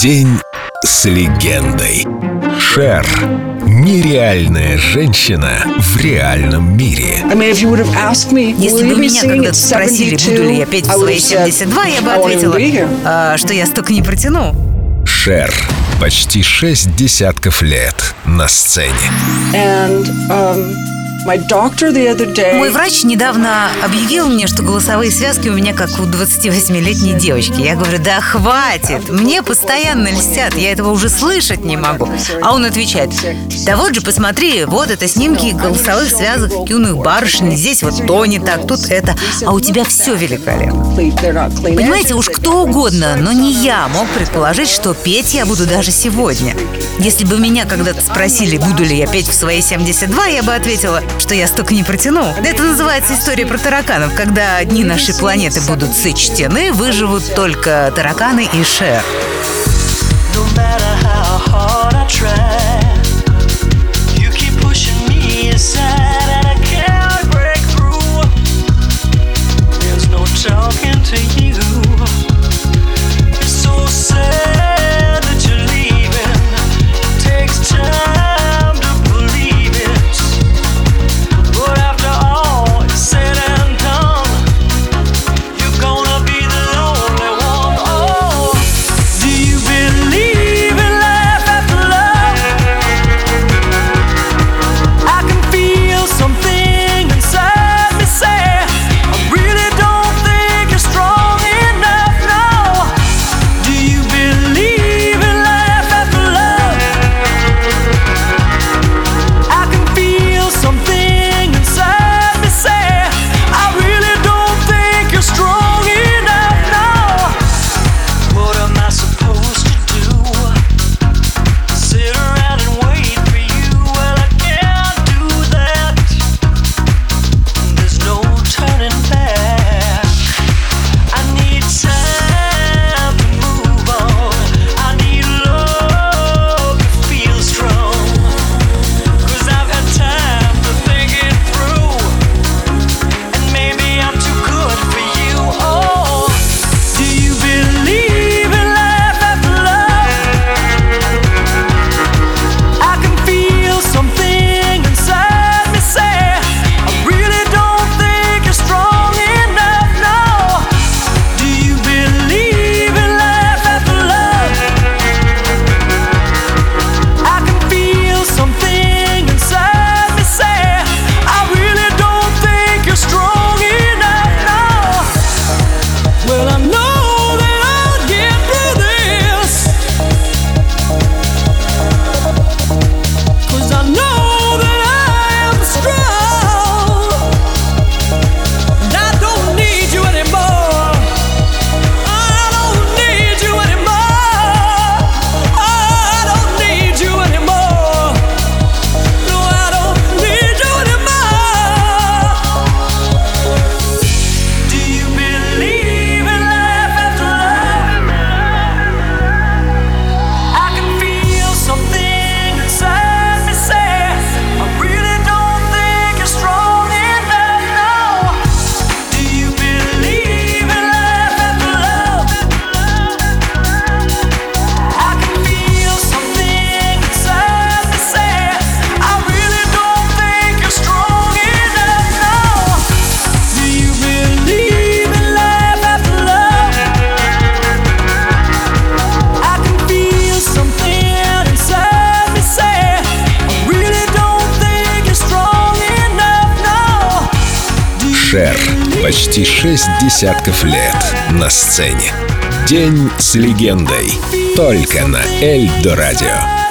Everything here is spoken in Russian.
День с легендой. Шер. Нереальная женщина в реальном мире. Если бы меня когда-то спросили, буду ли я петь в свои 72, я бы ответила, «А, что я столько не протяну. Шер. Почти шесть десятков лет на сцене. And um, Мой врач недавно объявил мне, что голосовые связки у меня как у 28-летней девочки. Я говорю, да хватит, мне постоянно льстят, я этого уже слышать не могу. А он отвечает, да вот же, посмотри, вот это снимки голосовых связок юных барышень, здесь вот то не так, тут это, а у тебя все великолепно. Понимаете, уж кто угодно, но не я мог предположить, что петь я буду даже сегодня. Если бы меня когда-то спросили, буду ли я петь в свои 72, я бы ответила, что я столько не протяну. Это называется история про тараканов, когда дни нашей планеты будут сочтены, выживут только тараканы и шер. No matter how hard I try, Шер. Почти шесть десятков лет на сцене. День с легендой. Только на Эльдо радио.